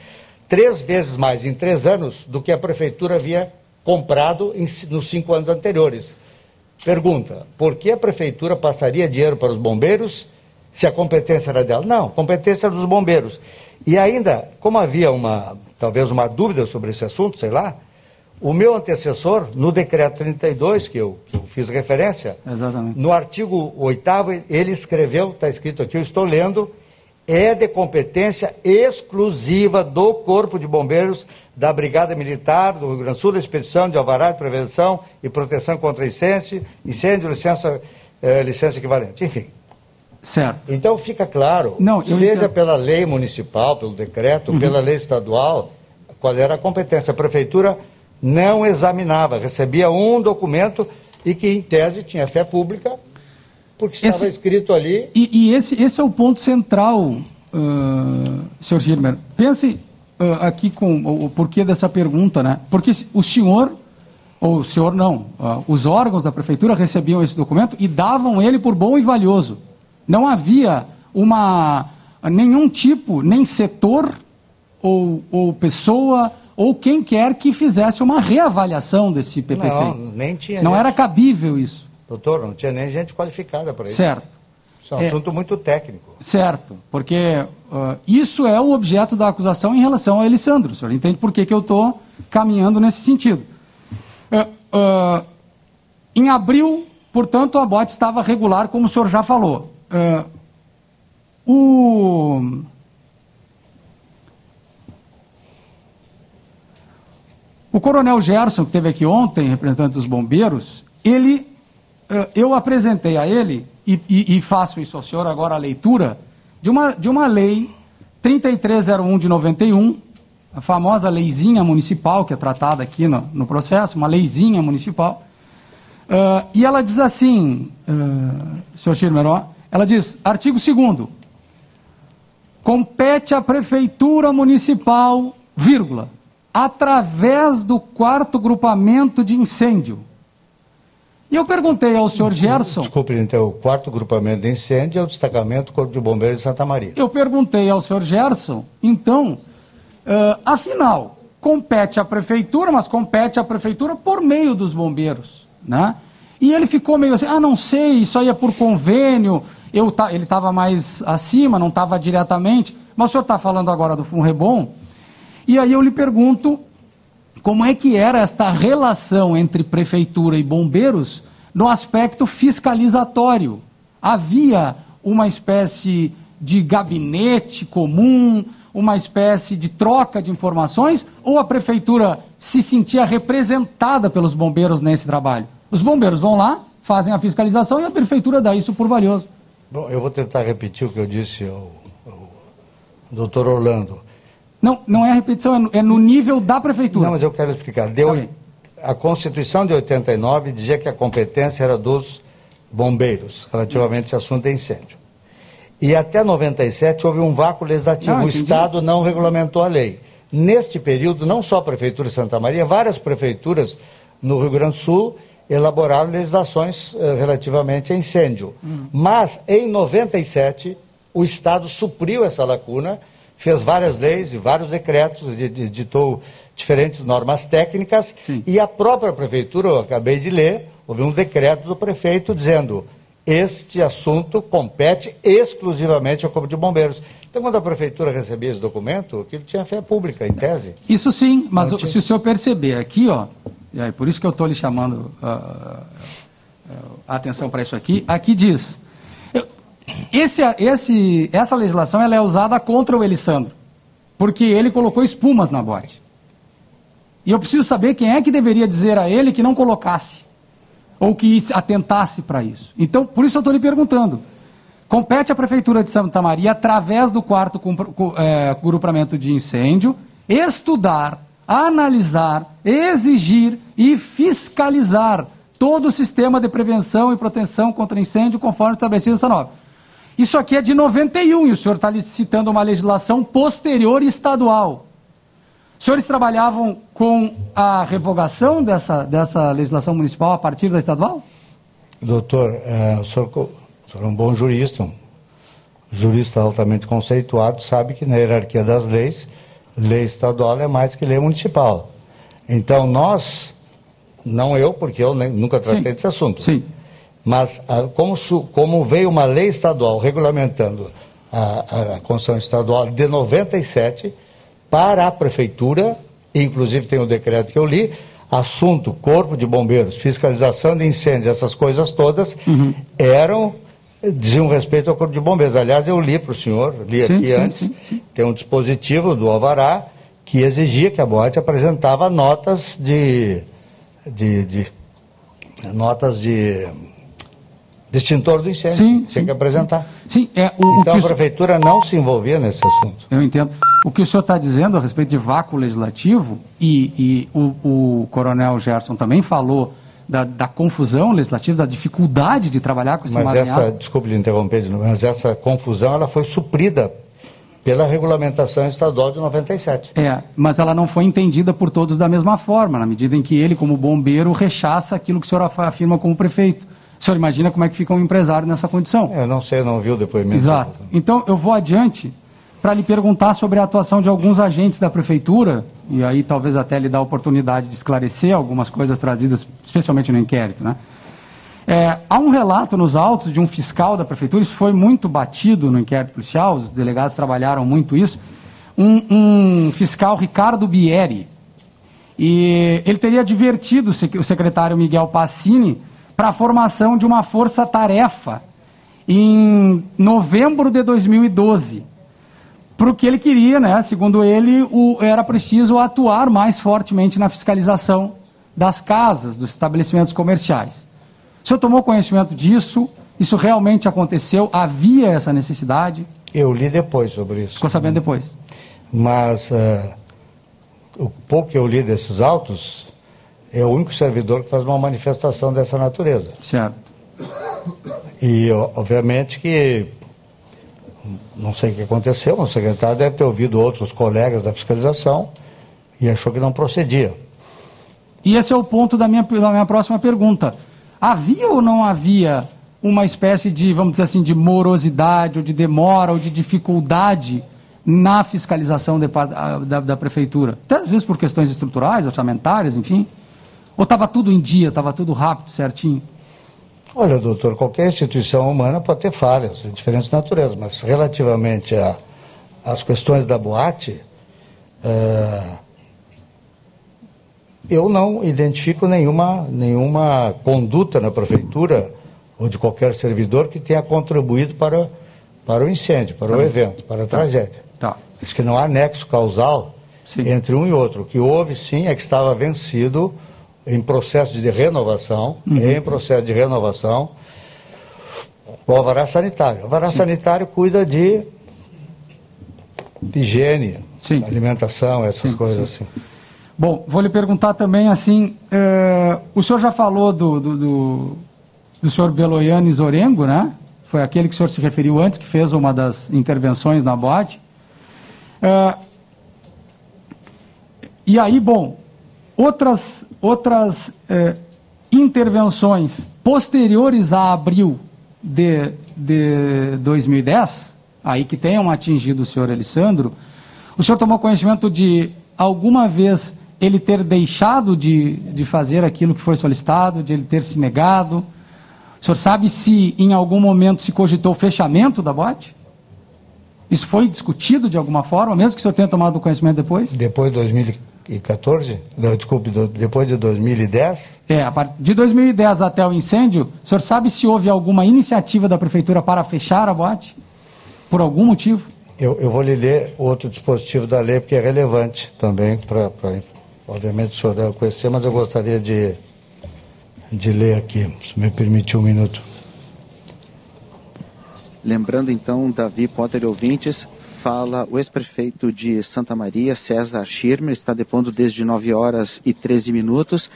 três vezes mais em três anos do que a prefeitura havia comprado em nos cinco anos anteriores. Pergunta: por que a prefeitura passaria dinheiro para os bombeiros se a competência era dela? Não, competência era dos bombeiros. E ainda, como havia uma, talvez uma dúvida sobre esse assunto, sei lá, o meu antecessor, no decreto 32, que eu, que eu fiz referência, Exatamente. no artigo 8 ele escreveu, está escrito aqui, eu estou lendo, é de competência exclusiva do Corpo de Bombeiros da Brigada Militar do Rio Grande do Sul, da Expedição de Alvará de Prevenção e Proteção contra Incêndio, incêndio licença, eh, licença equivalente, enfim. Certo. Então fica claro, Não, seja entendo. pela lei municipal, pelo decreto, Uhum. pela lei estadual, qual era a competência. A prefeitura não examinava, recebia um documento e que, em tese, tinha fé pública, porque estava Esse- escrito ali. E, e esse, esse é o ponto central, uh, senhor Gilmer. Pense ah, aqui com o, o porquê dessa pergunta, né? Porque o senhor, ou o senhor não, ah, os órgãos da prefeitura recebiam esse documento e davam ele por bom e valioso. Não havia uma nenhum tipo, nem setor ou, ou pessoa ou quem quer que fizesse uma reavaliação desse PPC. Não, nem tinha Não gente. era cabível isso. Doutor, não tinha nem gente qualificada para isso. Certo. Isso é um É. assunto muito técnico. Certo, porque ah, isso é o objeto da acusação em relação a Elisandro. O senhor entende por que, que eu estou caminhando nesse sentido. Ah, ah, em abril, portanto, a bote estava regular, como o senhor já falou. Ah, o... O coronel Gerson, que esteve aqui ontem, representante dos bombeiros, ele, eu apresentei a ele, e, e- e faço isso ao senhor agora a leitura, de uma, de uma lei 3301 de 91, a famosa leizinha municipal, que é tratada aqui no, no processo, uma leizinha municipal. Ah, e ela diz assim, uh, senhor Schirmer, ó, ela diz, artigo 2 compete à prefeitura municipal, vírgula, através do quarto grupamento de incêndio. E eu perguntei ao senhor Gerson, Desculpe, então, o quarto grupamento de incêndio é o destacamento Corpo de Bombeiros de Santa Maria. eu perguntei ao senhor Gerson, então, ah, afinal, compete à prefeitura, mas compete à prefeitura por meio dos bombeiros, né? E ele ficou meio assim, ah, não sei, isso aí é por convênio, eu ta- ele estava mais acima, não estava diretamente, mas o senhor está falando agora do Funrebom, e aí eu lhe pergunto como é que era esta relação entre prefeitura e bombeiros no aspecto fiscalizatório. Havia uma espécie de gabinete comum, uma espécie de troca de informações, ou a prefeitura se sentia representada pelos bombeiros nesse trabalho? Os bombeiros vão lá, fazem a fiscalização e a prefeitura dá isso por valioso. Bom, eu vou tentar repetir o que eu disse ao, ao doutor Orlando. Não, não é repetição, é no, é no nível da prefeitura. Não, mas eu quero explicar. Deu, a Constituição de 89 dizia que a competência era dos bombeiros, relativamente a esse assunto de incêndio. E até 97 houve um vácuo legislativo. Não, o. Estado não regulamentou a lei. Neste período, não só a Prefeitura de Santa Maria, várias prefeituras no Rio Grande do Sul elaboraram legislações eh, relativamente a incêndio. Mas, em 97, o Estado supriu essa lacuna, fez várias leis e vários decretos, edi- editou diferentes normas técnicas, e a própria Prefeitura, eu acabei de ler, houve um decreto do prefeito dizendo este assunto compete exclusivamente ao Corpo de Bombeiros. Então, quando a Prefeitura recebia esse documento, aquilo tinha fé pública, em tese. Isso sim, mas tinha- se o senhor perceber aqui, ó, e aí, por isso que eu estou lhe chamando ah, ah, a atenção para isso aqui, aqui diz, esse, esse, essa legislação ela é usada contra o Elisandro, porque ele colocou espumas na bote. E eu preciso saber quem é que deveria dizer a ele que não colocasse, ou que se atentasse para isso. Então, por isso eu estou lhe perguntando. Compete à Prefeitura de Santa Maria, através do quarto eh, grupamento de incêndio, estudar, analisar, exigir e fiscalizar todo o sistema de prevenção e proteção contra incêndio conforme estabelecido nessa norma. Isso aqui é de 91 e o senhor está citando uma legislação posterior estadual. Os senhores trabalhavam com a revogação dessa, dessa legislação municipal a partir da estadual? Doutor, eh, o, senhor, o senhor é um bom jurista, um jurista altamente conceituado, sabe que na hierarquia das leis, lei estadual é mais que lei municipal. Então, nós, não eu, porque eu nem- nunca tratei Sim. desse assunto, Sim. Mas ah, como, su- como veio uma lei estadual regulamentando a, a Constituição Estadual de 97, para a Prefeitura, inclusive tem o decreto que eu li, assunto Corpo de Bombeiros, fiscalização de incêndios, essas coisas todas, eram diziam respeito ao Corpo de Bombeiros. Aliás, eu li para o senhor, li Sim, aqui sim, antes, sim, tem um dispositivo do Alvará que exigia que a boate apresentava notas de, de, de- notas de extintor do incêndio. Sim, Tinha que apresentar. Sim, é o, Então que a o senhor- prefeitura não se envolvia nesse assunto. Eu entendo. O que o senhor está dizendo a respeito de vácuo legislativo, e, e o, o coronel Gerson também falou da, da confusão legislativa, da dificuldade de trabalhar com esse Mas emaranhado. essa, desculpe lhe interromper, mas essa confusão ela foi suprida pela regulamentação estadual de 97. É, mas ela não foi entendida por todos da mesma forma, na medida em que ele, como bombeiro, rechaça aquilo que o senhor afirma como prefeito. O senhor imagina como é que fica um empresário nessa condição? Eu não sei, eu não vi o depoimento. Exato. Então, eu vou adiante para lhe perguntar sobre a atuação de alguns agentes da prefeitura, e aí talvez até lhe dar a oportunidade de esclarecer algumas coisas trazidas, especialmente no inquérito. Né? É, há um relato nos autos de um fiscal da prefeitura, isso foi muito batido no inquérito policial, os delegados trabalharam muito isso, um, um fiscal, Ricardo Bieri, e ele teria advertido o sec- o secretário Miguel Passini para a formação de uma força-tarefa em novembro de 2012. Porque ele queria, né, segundo ele, o, era preciso atuar mais fortemente na fiscalização das casas, dos estabelecimentos comerciais. O senhor tomou conhecimento disso? Isso realmente aconteceu? Havia essa necessidade? Eu li depois sobre isso. Ficou sabendo depois? Mas eh, o pouco que eu li desses autos é o único servidor que faz uma manifestação dessa natureza. Certo. E obviamente que não sei o que aconteceu, mas o secretário deve ter ouvido outros colegas da fiscalização e achou que não procedia. E esse é o ponto da minha, da minha próxima pergunta. Havia ou não havia uma espécie de, vamos dizer assim, de morosidade, ou de demora, ou de dificuldade na fiscalização ah, da, da prefeitura? Até às vezes por questões estruturais, orçamentárias, enfim. Ou estava tudo em dia, estava tudo rápido, certinho? Olha, doutor, qualquer instituição humana pode ter falhas de diferentes naturezas, mas relativamente às questões da boate, eh, eu não identifico nenhuma, nenhuma conduta na prefeitura ou de qualquer servidor que tenha contribuído para, para o incêndio, para o Tá. evento, para a Tá. tragédia. Tá. Acho que não há nexo causal entre um e outro. O que houve, sim, é que estava vencido em processo de renovação, Uhum. em processo de renovação, o alvará sanitário. O alvará sanitário cuida de, higiene, alimentação, essas coisas assim. Bom, vou lhe perguntar também assim, eh, o senhor já falou do, do, do, do senhor Beloiane Zorengo, né? Foi aquele que o senhor se referiu antes, que fez uma das intervenções na boate. Eh, e aí, bom, outras, outras eh, intervenções posteriores a abril de, de 2010, aí que tenham atingido o senhor Alessandro, o senhor tomou conhecimento de alguma vez ele ter deixado de, de fazer aquilo que foi solicitado, de ele ter se negado? O senhor sabe se em algum momento se cogitou o fechamento da boate? Isso foi discutido de alguma forma, mesmo que o senhor tenha tomado conhecimento depois? Depois de 2014? Não, desculpe, do- depois de 2010? É, a partir de 2010 até o incêndio, o senhor sabe se houve alguma iniciativa da prefeitura para fechar a boate? Por algum motivo? Eu, eu vou lhe ler outro dispositivo da lei, porque é relevante também para. Obviamente o senhor deve conhecer, mas eu gostaria de, de ler aqui, se me permitir um minuto. Lembrando então, Davi Potter e ouvintes, fala o ex-prefeito de Santa Maria, César Schirmer, está depondo desde 9 horas e 13 minutos.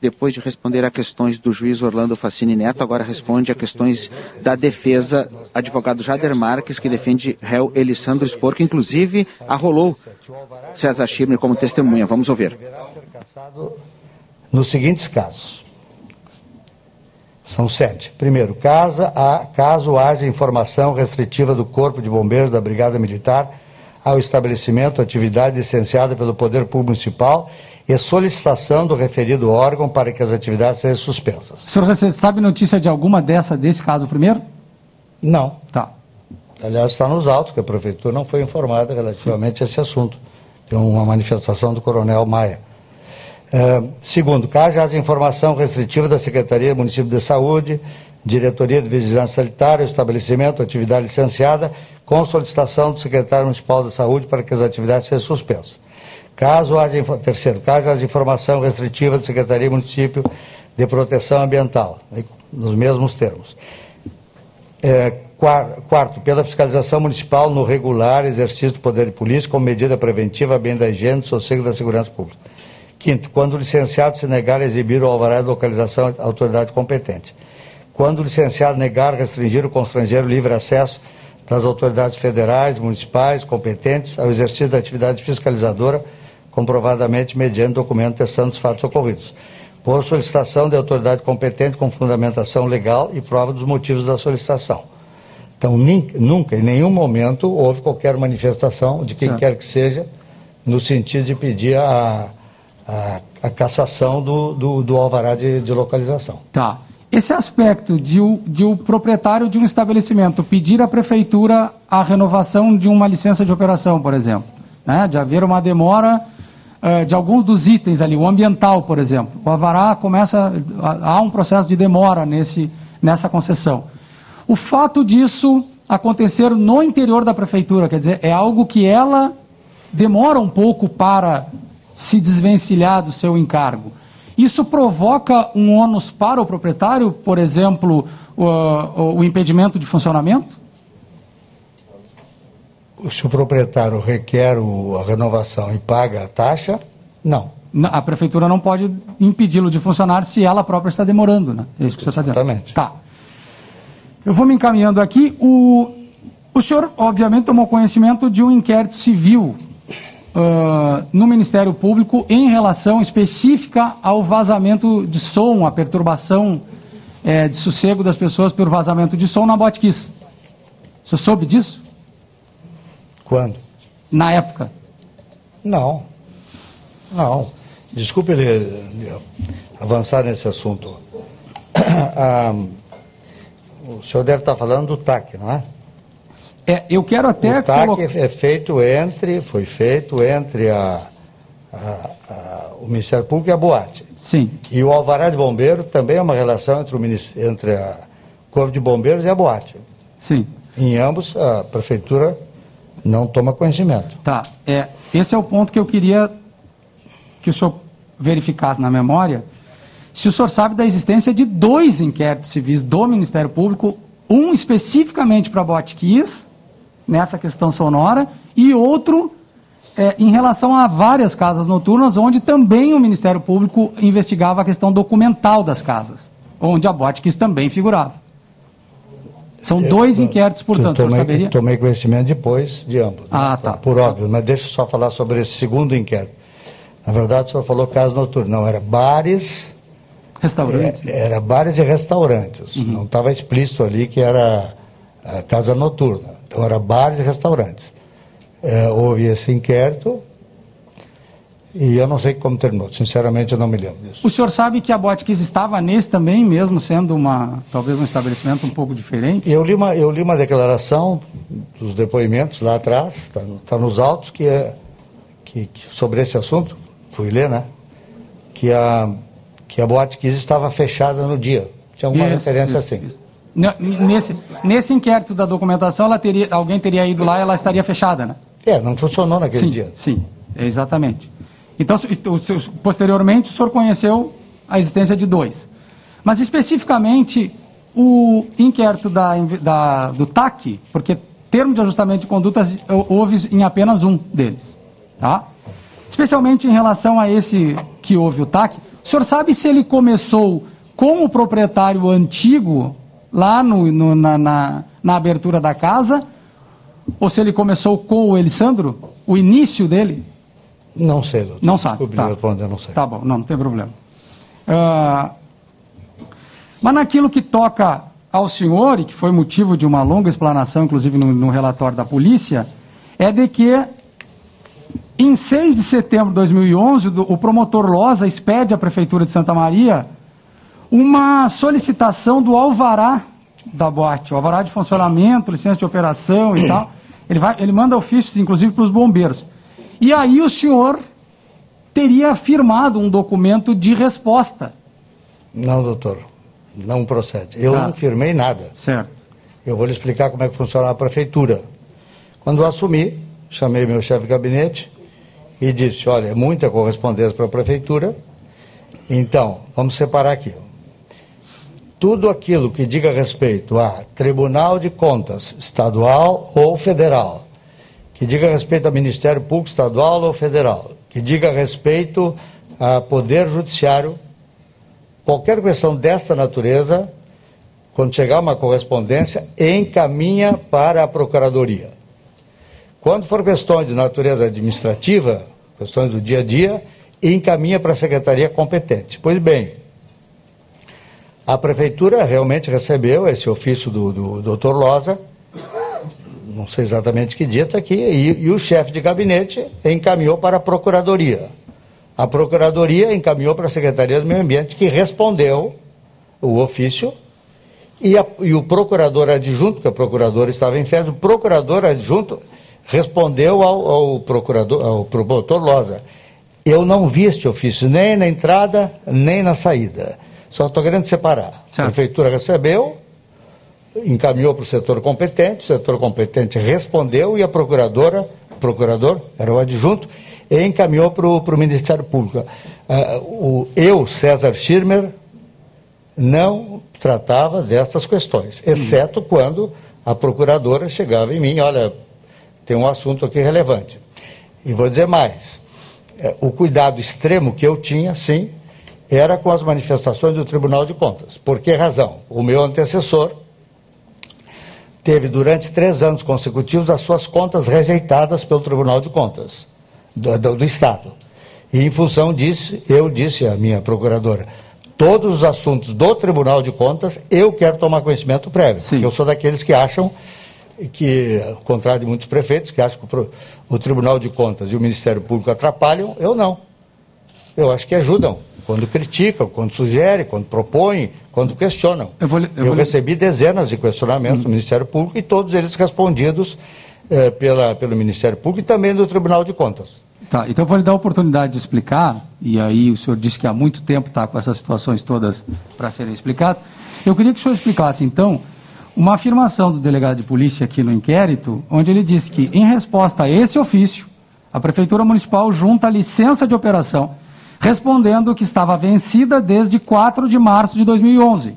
Depois de responder a questões do juiz Orlando Facini Neto, agora responde a questões da defesa, advogado Jader Marques, que defende réu Elisandro Spor, que inclusive arrolou César Schirmer como testemunha. Vamos ouvir. Nos seguintes casos. São sete. Primeiro, caso, há- caso haja informação restritiva do Corpo de Bombeiros da Brigada Militar ao estabelecimento, atividade licenciada pelo Poder Público Municipal e solicitação do referido órgão para que as atividades sejam suspensas. O senhor rece- sabe notícia de alguma dessa, desse caso primeiro? Não. Tá. Aliás, está nos autos que a Prefeitura não foi informada relativamente a esse assunto. Tem uma manifestação do Coronel Maia. Eh, segundo, caso haja informação restritiva da Secretaria do Município de Saúde, diretoria de vigilância sanitária, estabelecimento, atividade licenciada, com solicitação do secretário municipal da saúde para que as atividades sejam suspensas. Caso haja, terceiro, caso haja informação restritiva da Secretaria Município de Proteção Ambiental, aí, nos mesmos termos. É, qua- quarto, pela fiscalização municipal no regular exercício do poder de polícia como medida preventiva bem da higiene, do sossego da segurança pública. Quinto, quando o licenciado se negar a exibir o alvará de localização à autoridade competente. Quando o licenciado negar, restringir ou constranger o livre acesso das autoridades federais, municipais, competentes ao exercício da atividade fiscalizadora, comprovadamente mediante documento testando os fatos ocorridos. Por solicitação de autoridade competente com fundamentação legal e prova dos motivos da solicitação. Então, nunca, em nenhum momento, houve qualquer manifestação de quem Certo. quer que seja, no sentido de pedir a, a, a cassação do, do, do alvará de, de localização. Tá. Esse aspecto de o, de o proprietário de um estabelecimento pedir à prefeitura a renovação de uma licença de operação, por exemplo, né, de haver uma demora eh, de alguns dos itens ali, o ambiental, por exemplo. O Avará começa, há um processo de demora nesse, nessa concessão. O fato disso acontecer no interior da prefeitura, quer dizer, é algo que ela demora um pouco para se desvencilhar do seu encargo. Isso provoca um ônus para o proprietário, por exemplo, o, o- impedimento de funcionamento? Se o proprietário requer a renovação e paga a taxa, não. A prefeitura não pode impedi-lo de funcionar se ela própria está demorando, né? É isso que você está dizendo. Exatamente. Tá. Eu vou me encaminhando aqui. O, o senhor, obviamente, tomou conhecimento de um inquérito civil ah, no Ministério Público em relação específica ao vazamento de som, a perturbação eh, de sossego das pessoas por vazamento de som na Botkiss. O senhor soube disso? Quando? Na época? Não. Não. Desculpe ele eh, avançar nesse assunto. <coughs> Ah, o senhor deve estar falando do TAC, não é? É, eu quero até o TAC colocar- é feito entre, foi feito entre a, a- a- o Ministério Público e a Boate. Sim. E o Alvará de Bombeiro também é uma relação entre, o, entre a Corpo de Bombeiros e a Boate. Sim. Em ambos, a Prefeitura não toma conhecimento. Tá. É, esse é o ponto que eu queria que o senhor verificasse na memória. Se o senhor sabe da existência de dois inquéritos civis do Ministério Público, um especificamente para Botkiss, nessa questão sonora, e outro é, em relação a várias casas noturnas, onde também o Ministério Público investigava a questão documental das casas, onde a Botkiss também figurava. São dois inquéritos, portanto, tomei, saberia? tomei conhecimento depois de ambos. né? Ah, tá. Por óbvio, mas deixa eu só falar sobre esse segundo inquérito. Na verdade, o senhor falou casa noturna. Não, era bares. Restaurantes? É, era bares e restaurantes. Uhum. Não estava explícito ali que era a casa noturna. Então, era bares e restaurantes. É, houve esse inquérito e eu não sei como terminou. Sinceramente, eu não me lembro disso. O senhor sabe que a Botkiss estava nesse também, mesmo sendo uma talvez um estabelecimento um pouco diferente? Eu li uma, eu li uma declaração dos depoimentos lá atrás, está nos autos, que é que, que sobre esse assunto, fui ler, né? Que a, que a Boate Kiss estava fechada no dia. Tinha alguma Isso, referência isso, assim. isso. Nesse, nesse inquérito da documentação, ela teria, alguém teria ido lá e ela estaria fechada, né? É, não funcionou naquele sim, dia. Sim, exatamente. Então, se- o senhor- posteriormente, o senhor conheceu a existência de dois. Mas, especificamente, o inquérito da, da- do TAC, porque termo de ajustamento de condutas houve em apenas um deles. Tá? Especialmente em relação a esse que houve o TAC, o senhor sabe se ele começou com o proprietário antigo, lá no- no- na, na- na abertura da casa, ou se ele começou com o Elisandro, o início dele? Não sei, doutor. Não sabe. Desculpe Tá. responder, não sei. Tá bom, não, não tem problema. Ah, mas naquilo que toca ao senhor, e que foi motivo de uma longa explanação, inclusive no, no relatório da polícia, é de que em 6 de setembro de 2011, do- o promotor Loza expede à Prefeitura de Santa Maria uma solicitação do alvará da boate, o alvará de funcionamento, licença de operação e tal. Ele, vai, ele manda ofícios, inclusive, para os bombeiros. E aí o senhor teria firmado um documento de resposta. Não, doutor. não procede. Eu Tá. não firmei nada. Certo. Eu vou lhe explicar como é que funciona a prefeitura. Quando eu assumi, chamei meu chefe de gabinete e disse, olha, é muita correspondência para a prefeitura, então, vamos separar aqui. Tudo aquilo que diga respeito a Tribunal de Contas, estadual ou federal, que diga respeito a Ministério Público Estadual ou Federal, que diga respeito a Poder Judiciário, qualquer questão desta natureza, quando chegar uma correspondência, encaminha para a Procuradoria. Quando for questões de natureza administrativa, questões do dia a dia, encaminha para a Secretaria competente. Pois bem, a Prefeitura realmente recebeu esse ofício do, do Dr. Loza, não sei exatamente que dia está aqui, e, e o chefe de gabinete encaminhou para a Procuradoria. A Procuradoria encaminhou para a Secretaria do Meio Ambiente, que respondeu o ofício, e, a- e o procurador adjunto, porque o procurador estava em férias, o procurador adjunto respondeu ao, ao procurador, ao promotor Loza. Eu não vi este ofício nem na entrada, nem na saída. Só estou querendo separar. A prefeitura recebeu, encaminhou para o setor competente, o setor competente respondeu e a procuradora, o procurador, era o adjunto, encaminhou para o, para o Ministério Público. Ah, o, eu, César Schirmer, não tratava destas questões, exceto quando a procuradora chegava em mim, olha, tem um assunto aqui relevante. E vou dizer mais, eh, o cuidado extremo que eu tinha, sim, era com as manifestações do Tribunal de Contas. Por que razão? O meu antecessor teve durante três anos consecutivos as suas contas rejeitadas pelo Tribunal de Contas do, do- do Estado. E em função disso, eu disse à minha procuradora, todos os assuntos do Tribunal de Contas eu quero tomar conhecimento prévio. Porque eu sou daqueles que acham que, ao contrário de muitos prefeitos, que acham que o, o Tribunal de Contas e o Ministério Público atrapalham, eu não. Eu acho que ajudam. Quando criticam, quando sugerem, quando propõem, quando questionam. Eu, vou, eu Eu vou recebi dezenas de questionamentos do Ministério Público e todos eles respondidos eh, pela, pelo Ministério Público e também do Tribunal de Contas. Tá, então eu vou lhe dar a oportunidade de explicar, e aí o senhor disse que há muito tempo está com essas situações todas para serem explicadas. Eu queria que o senhor explicasse, então, uma afirmação do delegado de polícia aqui no inquérito, onde ele disse que, em resposta a esse ofício, a Prefeitura Municipal junta a licença de operação, respondendo que estava vencida desde 4 de março de 2011.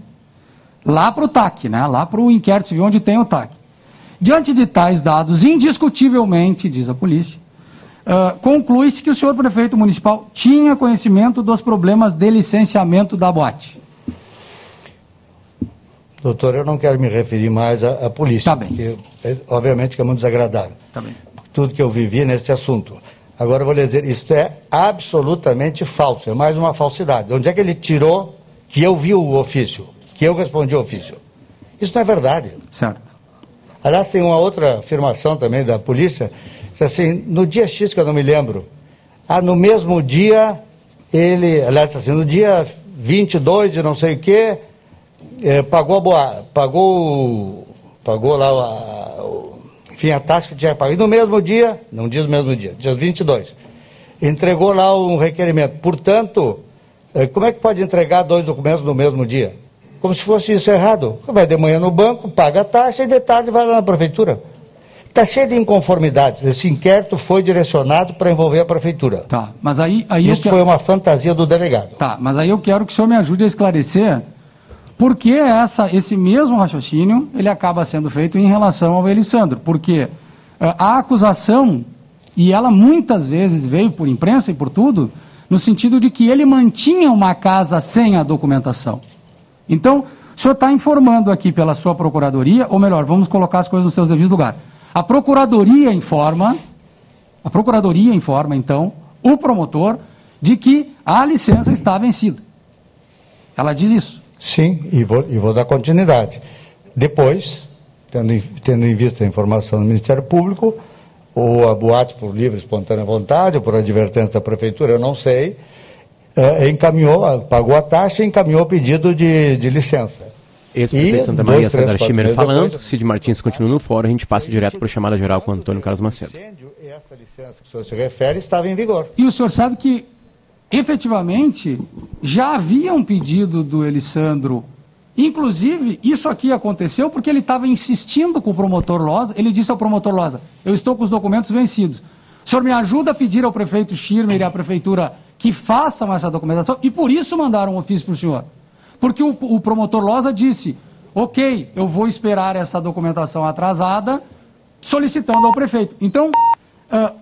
Lá para o TAC, né? lá para o inquérito civil onde tem o TAC. Diante de tais dados, indiscutivelmente, diz a polícia, ah, conclui-se que o senhor prefeito municipal tinha conhecimento dos problemas de licenciamento da boate. Doutor, eu não quero me referir mais à, à polícia, porque é, obviamente que é muito desagradável. Tá bem. Tudo que eu vivi nesse assunto. Agora eu vou lhe dizer, isso é absolutamente falso, é mais uma falsidade. Onde é que ele tirou que eu vi o ofício, que eu respondi o ofício? Isso não é verdade. Certo. Aliás, tem uma outra afirmação também da polícia, diz assim, no dia X, que eu não me lembro, ah, no mesmo dia, ele, aliás, assim, no dia 22 de não sei o quê, eh, pagou, a boa, pagou, pagou lá, a, o- enfim, a taxa que tinha que pagar. E no mesmo dia, não diz no mesmo dia, dia 22, entregou lá um requerimento. Portanto, eh, como é que pode entregar dois documentos no mesmo dia? Como se fosse isso errado. Vai de manhã no banco, paga a taxa e de tarde vai lá na prefeitura. Está cheio de inconformidades. Esse inquérito foi direcionado para envolver a prefeitura. Tá, mas aí, aí Isso que- foi uma fantasia do delegado. Tá, mas aí eu quero que o senhor me ajude a esclarecer por que essa, esse mesmo raciocínio ele acaba sendo feito em relação ao Elisandro. Porque eh, a acusação, e ela muitas vezes veio por imprensa e por tudo, no sentido de que ele mantinha uma casa sem a documentação. Então, o senhor está informando aqui pela sua procuradoria, ou melhor, vamos colocar as coisas nos seus devidos lugares. A procuradoria informa, a procuradoria informa, então, o promotor de que a licença está vencida. Ela diz isso. Sim, e vou, e vou dar continuidade. Depois, tendo em, tendo em vista a informação do Ministério Público, ou a boate por livre e espontânea vontade, ou por advertência da Prefeitura, eu não sei, eh, encaminhou, pagou a taxa e encaminhou o pedido de, de licença. Ex-prefeito Santa dois, Maria, três, César quatro Schimmer falando. depois- Cid Martins continua no fórum. A gente passa direto para a chamada geral com o Antônio Carlos Macedo. E esta licença que o senhor se refere estava em vigor. E o senhor sabe que, efetivamente, já havia um pedido do Elisandro Inclusive, isso aqui aconteceu porque ele estava insistindo com o promotor Loza. Ele disse ao promotor Loza: Eu estou com os documentos vencidos. O senhor me ajuda a pedir ao prefeito Schirmer e à prefeitura que façam essa documentação e por isso mandaram um ofício para o senhor. Porque o, o promotor Loza disse: Ok, eu vou esperar essa documentação atrasada, solicitando ao prefeito. Então, uh,